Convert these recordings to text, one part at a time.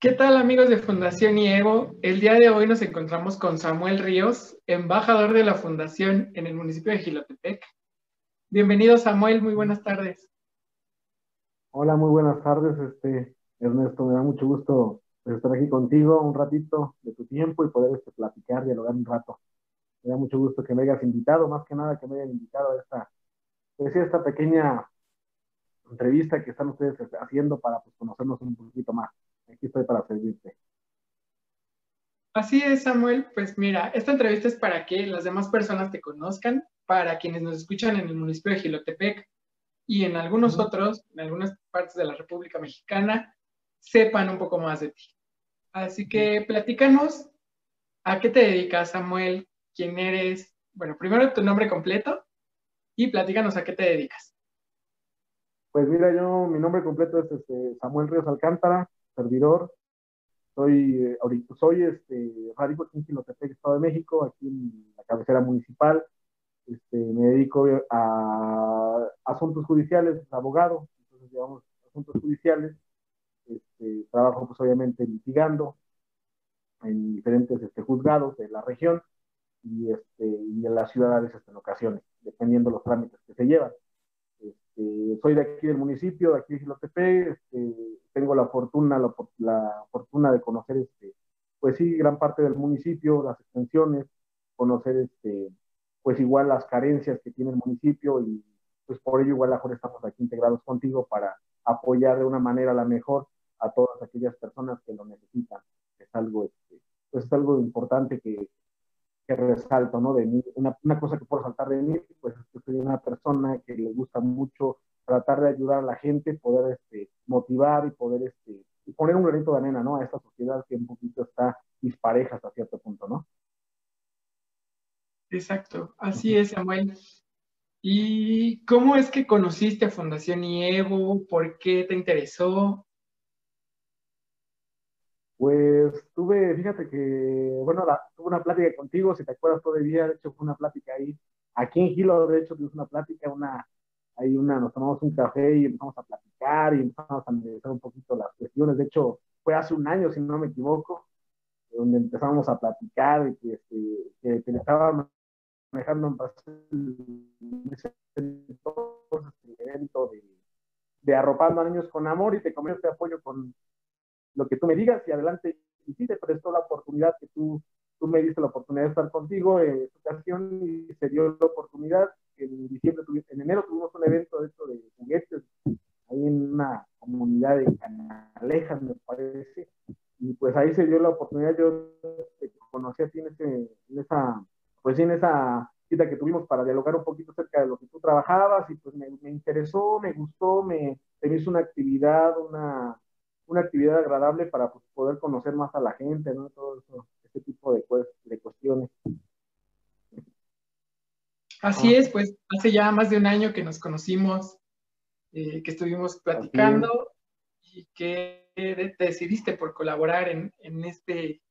¿Qué tal amigos de Fundación IEVO? El día de hoy nos encontramos con Samuel Ríos, embajador de la Fundación en el municipio de Gilotepec. Bienvenido Samuel, muy buenas tardes. Hola, muy buenas tardes, este, Ernesto, me da mucho gusto estar aquí contigo un ratito de tu tiempo y poder este, platicar, dialogar un rato. Me da mucho gusto que me hayas invitado, más que nada que me hayan invitado a esta, pues, esta pequeña entrevista que están ustedes haciendo para pues, conocernos un poquito más. Aquí estoy para servirte. Así es, Samuel. Pues mira, esta entrevista es para que las demás personas te conozcan, para quienes nos escuchan en el municipio de Gilotepec y en algunos otros, en algunas partes de la República Mexicana, sepan un poco más de ti. Así que platícanos a qué te dedicas, Samuel, quién eres. Bueno, primero tu nombre completo y platícanos a qué te dedicas. Pues mira, yo, mi nombre completo es este, Samuel Ríos Alcántara, servidor. Soy, eh, soy este, radico aquí en Quilotepec, Estado de México, aquí en la cabecera municipal. Este, me dedico a asuntos judiciales, abogado, entonces llevamos asuntos judiciales. Este, trabajo pues obviamente litigando en diferentes este, juzgados de la región y, este, y en la ciudad veces en ocasiones, dependiendo los trámites que se llevan. Este, soy de aquí del municipio, de aquí de Gilotepec, este, tengo la fortuna, la, fortuna de conocer, este, pues sí, gran parte del municipio, las extensiones, conocer, este, pues igual las carencias que tiene el municipio y pues por ello igual mejor estamos aquí integrados contigo para apoyar de una manera la mejor a todas aquellas personas que lo necesitan. Es algo, este, pues es algo importante que, que resalto, ¿no? De mí, una, cosa que puedo resaltar de mí, pues es que soy una persona que le gusta mucho tratar de ayudar a la gente, poder este, motivar y poder este, poner un granito de arena, ¿no? A esta sociedad que un poquito está dispareja hasta cierto punto, ¿no? Exacto, así es, Samuel. ¿Y cómo es que conociste Fundación IEVO? ¿Por qué te interesó? Pues tuve, fíjate que, bueno, tuve una plática contigo, si te acuerdas todavía, de hecho fue una plática ahí, aquí en Gilo, de hecho tuvimos una plática, una, ahí una, nos tomamos un café y empezamos a platicar y empezamos a analizar un poquito las cuestiones, de hecho fue hace un año, si no me equivoco, donde empezamos a platicar y que, este, que, que estaba manejando en ese evento de, de arropando a niños con amor y te comento este apoyo con lo que tú me digas y adelante. Y sí, te prestó la oportunidad que tú, tú me diste la oportunidad de estar contigo en esta ocasión y se dio la oportunidad. En diciembre, en enero tuvimos un evento de esto de juguetes ahí en una comunidad de Canalejas, me parece. Y pues ahí se dio la oportunidad, yo te conocí a ti en, ese, en esa, pues en esa cita que tuvimos para dialogar un poquito acerca de lo que tú trabajabas y pues me, me interesó, me gustó, me, me hizo una actividad, una, una actividad agradable para pues, poder conocer más a la gente, ¿no? Todo eso, ese tipo de, pues, de cuestiones. Así es, pues hace ya más de un año que nos conocimos, eh, que estuvimos platicando y que decidiste por colaborar en, en, este,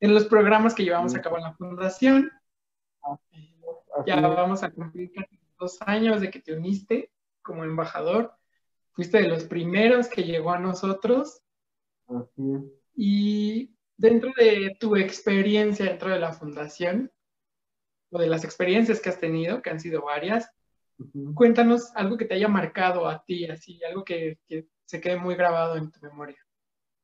en los programas que llevamos a cabo en la fundación. ya vamos a cumplir dos años de que te uniste como embajador fuiste de los primeros que llegó a nosotros. Así es. Y dentro de tu experiencia dentro de la fundación, o de las experiencias que has tenido, que han sido varias, cuéntanos algo que te haya marcado a ti, así, algo que, que, se quede muy grabado en tu memoria.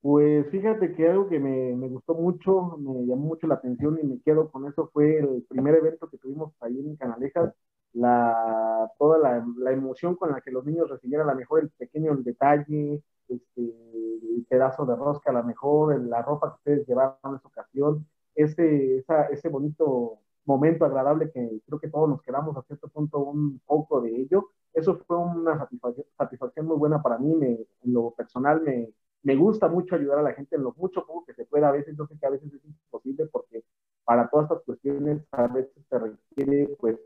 Pues fíjate que algo que me, me, gustó mucho, me llamó mucho la atención y me quedo con eso fue el primer evento que tuvimos ahí en Canalejas, la, toda la, la, emoción con la que los niños recibieran a lo mejor el pequeño detalle, este, el pedazo de rosca a lo mejor, la ropa que ustedes llevaron en esa ocasión, ese, esa, ese bonito momento agradable que creo que todos nos quedamos a cierto punto un poco de ello. Eso fue una satisfacción, satisfacción muy buena para mí, me, en lo personal me, me gusta mucho ayudar a la gente en lo mucho poco que se pueda. A veces yo sé que a veces es imposible porque para todas estas cuestiones a veces se requiere pues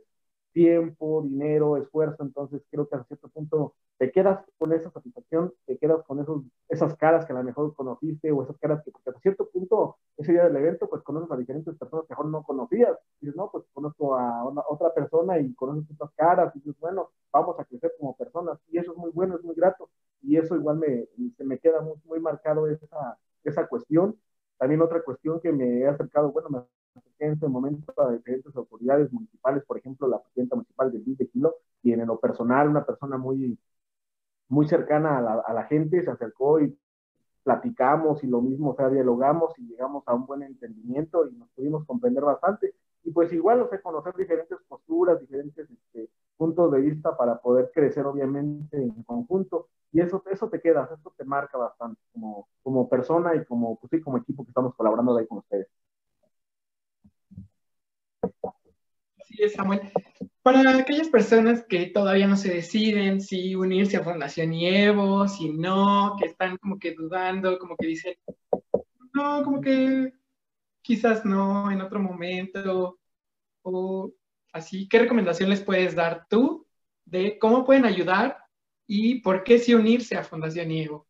tiempo, dinero, esfuerzo, entonces creo que a cierto punto te quedas con esa satisfacción, te quedas con esos, esas caras que a lo mejor conociste o esas caras que porque a cierto punto ese día del evento pues conoces a diferentes personas que mejor no conocías. Y dices, no, pues conozco a otra persona y conoces esas caras y dices, bueno, vamos a crecer como personas y eso es muy bueno, es muy grato. Y eso igual me, se me queda muy, muy marcado esa, esa cuestión. También otra cuestión que me he acercado, bueno, me en ese momento a diferentes autoridades municipales, por ejemplo, la presidenta municipal de Luis de Kilo, y en lo personal, una persona muy, muy cercana a la, a la gente, se acercó y platicamos y lo mismo, o sea, dialogamos y llegamos a un buen entendimiento y nos pudimos comprender bastante. Y pues igual, o sea, conocer diferentes posturas, diferentes este, puntos de vista para poder crecer obviamente en conjunto. Y eso, eso te queda, eso te marca bastante como, como persona y como, pues sí, como equipo que estamos colaborando ahí con ustedes. Así es, Samuel. Para aquellas personas que todavía no se deciden si unirse a Fundación Evo, si no, que están como que dudando, como que dicen, no, como que quizás no, en otro momento, o así, ¿qué recomendación les puedes dar tú de cómo pueden ayudar y por qué sí unirse a Fundación Evo?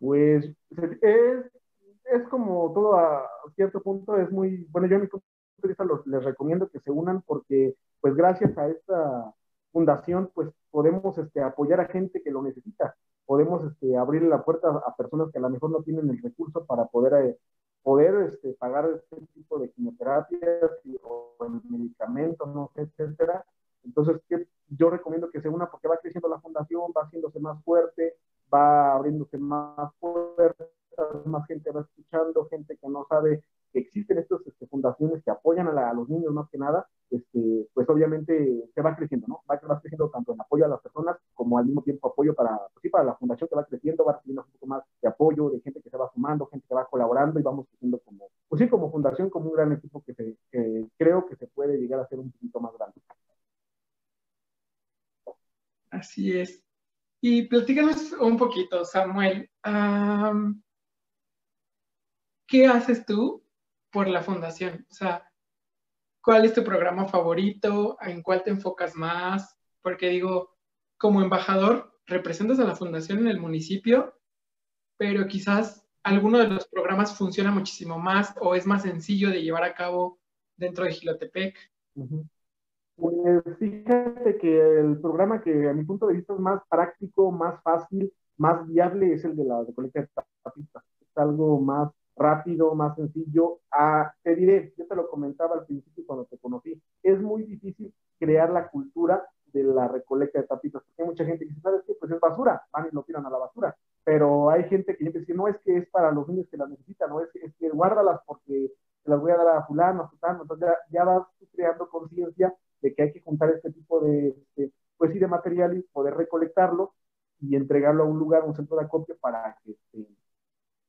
Pues es, es como todo a cierto punto, es muy, bueno, yo en mi punto de vista les recomiendo que se unan porque pues gracias a esta fundación pues podemos este, apoyar a gente que lo necesita, podemos este, abrir la puerta a personas que a lo mejor no tienen el recurso para poder eh, poder este, pagar este tipo de quimioterapias y, o medicamentos, no sé, etcétera. Entonces, yo recomiendo que se una porque va creciendo la fundación, va haciéndose más fuerte, va abriéndose más puertas, más gente va escuchando, gente que no sabe que existen estas este, fundaciones que apoyan a, los niños más que nada, este, pues obviamente se va creciendo, ¿no? Va, va, creciendo tanto en apoyo a las personas como al mismo tiempo apoyo para, pues sí, para la fundación que va creciendo, va recibiendo un poco más de apoyo, de gente que se va sumando, gente que va colaborando y vamos creciendo como, pues sí, como fundación, como un gran equipo que, se, creo que se puede llegar a ser un poquito más grande. Así es. Y platícanos un poquito, Samuel. ¿Qué haces tú por la fundación? O sea, ¿cuál es tu programa favorito? ¿En cuál te enfocas más? Porque digo, como embajador, representas a la fundación en el municipio, pero quizás alguno de los programas funciona muchísimo más o es más sencillo de llevar a cabo dentro de Gilotepec. Pues fíjate que el programa que a mi punto de vista es más práctico, más fácil, más viable es el de la recolecta de tapitas. Es algo más rápido, más sencillo. Te diré, yo te lo comentaba al principio cuando te conocí, es muy difícil crear la cultura de la recolecta de tapitas, porque hay mucha gente que dice, ¿sabes qué? Pues es basura, van y lo tiran a la basura. Pero hay gente que dice, no es que es para los niños que las necesitan, no es, es que guárdalas porque se las voy a dar a fulano, a fulano. Entonces ya, ya vas creando conciencia de que hay que juntar este tipo de, pues sí, de material y poder recolectarlo y entregarlo a un lugar, un centro de acopio para que, este,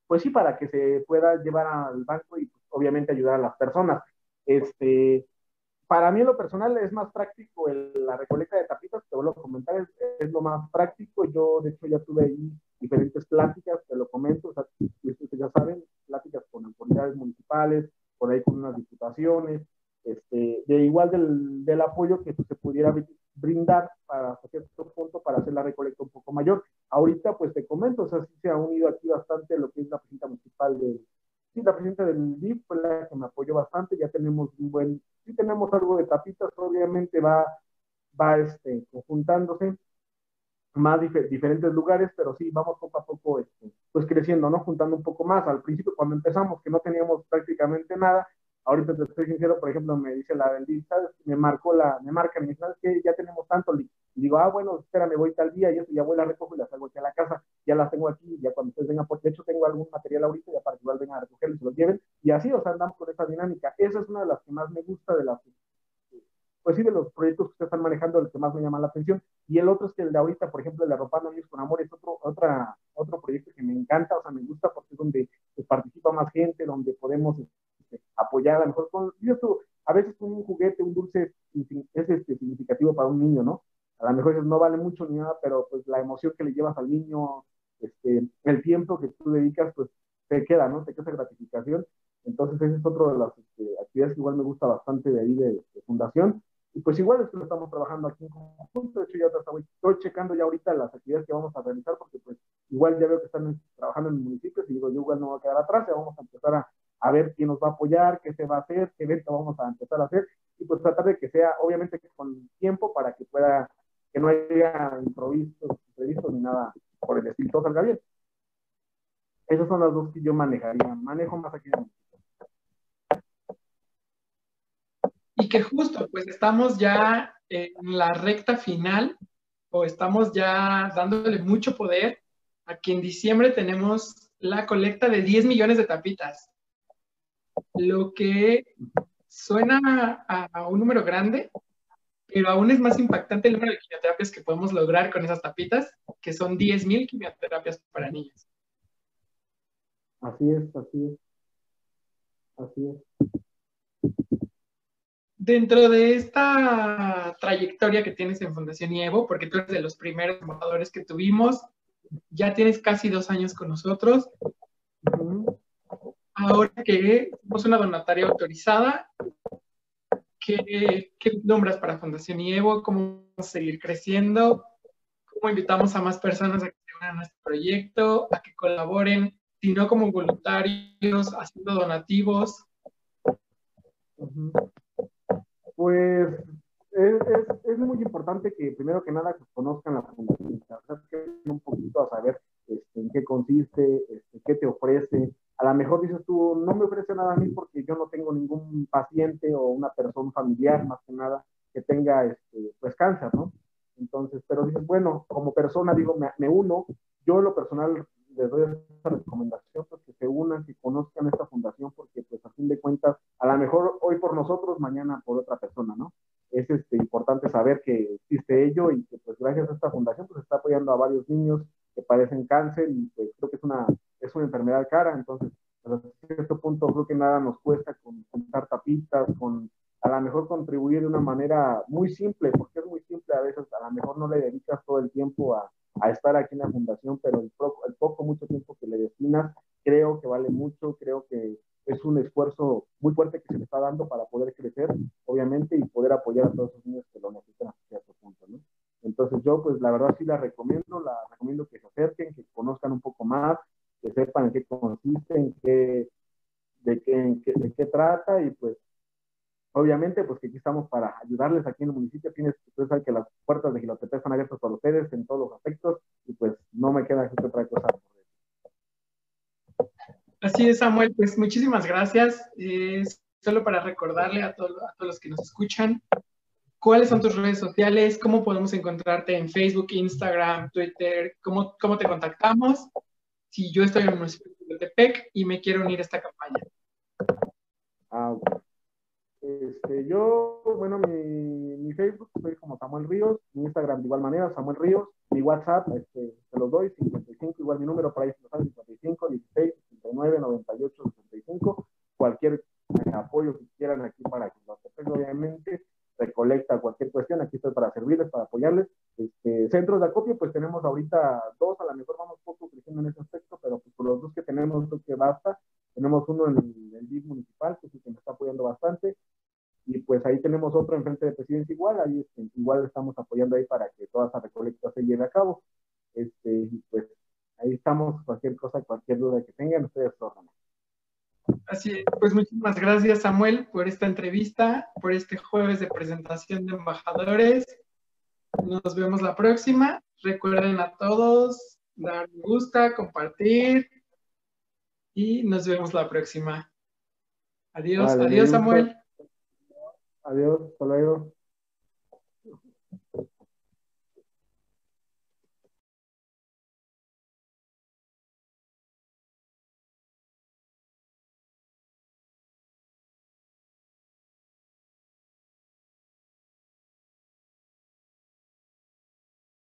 pues sí, para que se pueda llevar al banco y pues, obviamente ayudar a las personas. Este, para mí en lo personal es más práctico la recolecta de tapitas, te vuelvo a comentar, es, lo más práctico. Yo de hecho ya tuve ahí diferentes pláticas, te lo comento, o sea, ya saben, pláticas con autoridades municipales, por ahí con unas diputaciones, este, de igual del, del apoyo que se pudiera brindar para cierto punto para hacer la recolecta un poco mayor. Ahorita, pues te comento, o sea, sí se ha unido aquí bastante lo que es la presidenta municipal de, sí, la presidenta del DIF fue la que me apoyó bastante, ya tenemos un buen, sí tenemos algo de tapitas, obviamente va, va este, conjuntándose más diferentes lugares, pero sí, vamos poco a poco, este, pues creciendo, ¿no? Juntando un poco más. Al principio, cuando empezamos, que no teníamos prácticamente nada, ahorita te estoy sincero, por ejemplo, me dice la del ¿sabes? Me marcó la, me marca, me dice, ¿sabes qué? Ya tenemos tanto, y digo, ah, bueno, espérame, voy tal día, y eso ya voy, la recojo y las hago aquí a la casa, ya las tengo aquí, ya cuando ustedes vengan, porque de hecho tengo algún material ahorita, ya para que igual vengan a recogerlo y se lo lleven, y así, o sea, andamos con esa dinámica. Esa es una de las que más me gusta de las, pues sí, de los proyectos que ustedes están manejando, el que más me llama la atención, y el otro es que el de ahorita, por ejemplo, el de Arropando Niños con Amor, es otro, otra, otro proyecto que me encanta, o sea, me gusta porque es donde pues, participa más gente, donde podemos este, apoyar a lo mejor con, yo a veces un juguete, un dulce es este, significativo para un niño, ¿no? A lo mejor no vale mucho ni nada, pero pues la emoción que le llevas al niño, este, el tiempo que tú dedicas, pues te queda, ¿no? Te queda esa gratificación. Entonces, ese es otro de las este, actividades que igual me gusta bastante de ahí de, de, Fundación. Y pues igual es que lo estamos trabajando aquí en conjunto. De hecho, ya estoy, estoy checando ya ahorita las actividades que vamos a realizar, porque pues igual ya veo que están trabajando en municipios y digo, yo igual no voy a quedar atrás, ya vamos a empezar a, a ver quién nos va a apoyar, qué se va a hacer, qué evento vamos a empezar a hacer, y pues tratar de que sea, obviamente, con tiempo para que pueda, que no haya improvisos, imprevistos ni nada por el estilo, todo salga bien. Esas son las dos que yo manejaría. Manejo más aquí. Y que justo, pues estamos ya en la recta final o estamos ya dándole mucho poder a que en diciembre tenemos la colecta de 10 millones de tapitas. Lo que suena a, un número grande, pero aún es más impactante el número de quimioterapias que podemos lograr con esas tapitas, que son 10.000 quimioterapias para niños. Así es, así es. Así es. Dentro de esta trayectoria que tienes en Fundación IEVO, porque tú eres de los primeros embajadores que tuvimos, ya tienes casi dos años con nosotros. Ahora que somos una donataria autorizada, ¿qué, nombras para Fundación IEVO? ¿Cómo seguir creciendo? ¿Cómo invitamos a más personas a que se unan a nuestro proyecto, a que colaboren, si no como voluntarios, haciendo donativos? Pues es, es, muy importante que primero que nada conozcan la fundación, un poquito a saber este, en qué consiste, este, qué te ofrece. A lo mejor dices tú, no me ofrece nada a mí porque yo no tengo ningún paciente o una persona familiar, más que nada, que tenga este, pues cáncer, ¿no? Entonces, pero dices, bueno, como persona, digo, me, me uno, yo lo personal les doy esta recomendación, pues que se unan, que conozcan esta fundación, porque pues a fin de cuentas, a lo mejor hoy por nosotros, mañana por otra persona, ¿no? Es este, importante saber que existe ello y que pues gracias a esta fundación pues está apoyando a varios niños que padecen cáncer y pues creo que es una, es una enfermedad cara, entonces a cierto punto creo que nada nos cuesta con contar tapitas, con a lo mejor contribuir de una manera muy simple, porque es muy simple a veces, a lo mejor no le dedicas todo el tiempo a, a estar aquí en la fundación, pero el, el, poco, mucho tiempo que le destinas, creo que vale mucho, creo que es un esfuerzo muy fuerte que se le está dando para poder crecer, obviamente, y poder apoyar a todos esos niños que lo necesitan hasta cierto punto, ¿no? Entonces yo, pues la verdad sí la recomiendo, la recomiendo que se acerquen, que conozcan un poco más, que sepan en qué consiste, en qué, de qué, de qué trata, y pues Obviamente, pues que aquí estamos para ayudarles aquí en el municipio. Tienes, ustedes saben que las puertas de Gilotepec están abiertas para ustedes en todos los aspectos y pues no me queda que otra cosa. Así es, Samuel. Pues muchísimas gracias. solo para recordarle a, a todos los que nos escuchan, ¿cuáles son tus redes sociales? ¿Cómo podemos encontrarte en Facebook, Instagram, Twitter? ¿Cómo, cómo te contactamos? Si yo estoy en el municipio de Gilotepec y me quiero unir a esta campaña. Ah, este, yo, bueno, mi, mi, Facebook soy como Samuel Ríos, mi Instagram de igual manera, Samuel Ríos, mi WhatsApp, este, se los doy, 55, igual mi número por ahí, 55, 16, 69, 98, 65, cualquier apoyo que quieran aquí para que lo obviamente, recolecta cualquier cuestión, aquí estoy para servirles, para apoyarles. Este, centros de acopio, pues tenemos ahorita dos, a lo mejor vamos poco creciendo en ese aspecto, pero pues por los dos que tenemos creo que basta. Tenemos uno en el, DIF municipal, que el que me está apoyando bastante, y pues ahí tenemos otro enfrente de presidencia igual, ahí este, igual estamos apoyando ahí para que toda esa recolecta se lleve a cabo. Este, y pues ahí estamos, cualquier cosa, cualquier duda que tengan, ustedes órdenes. Así es, pues muchísimas gracias Samuel por esta entrevista, por este jueves de presentación de embajadores. Nos vemos la próxima. Recuerden a todos dar me gusta, compartir y nos vemos la próxima. Adiós, adiós Samuel. Adiós, hasta luego.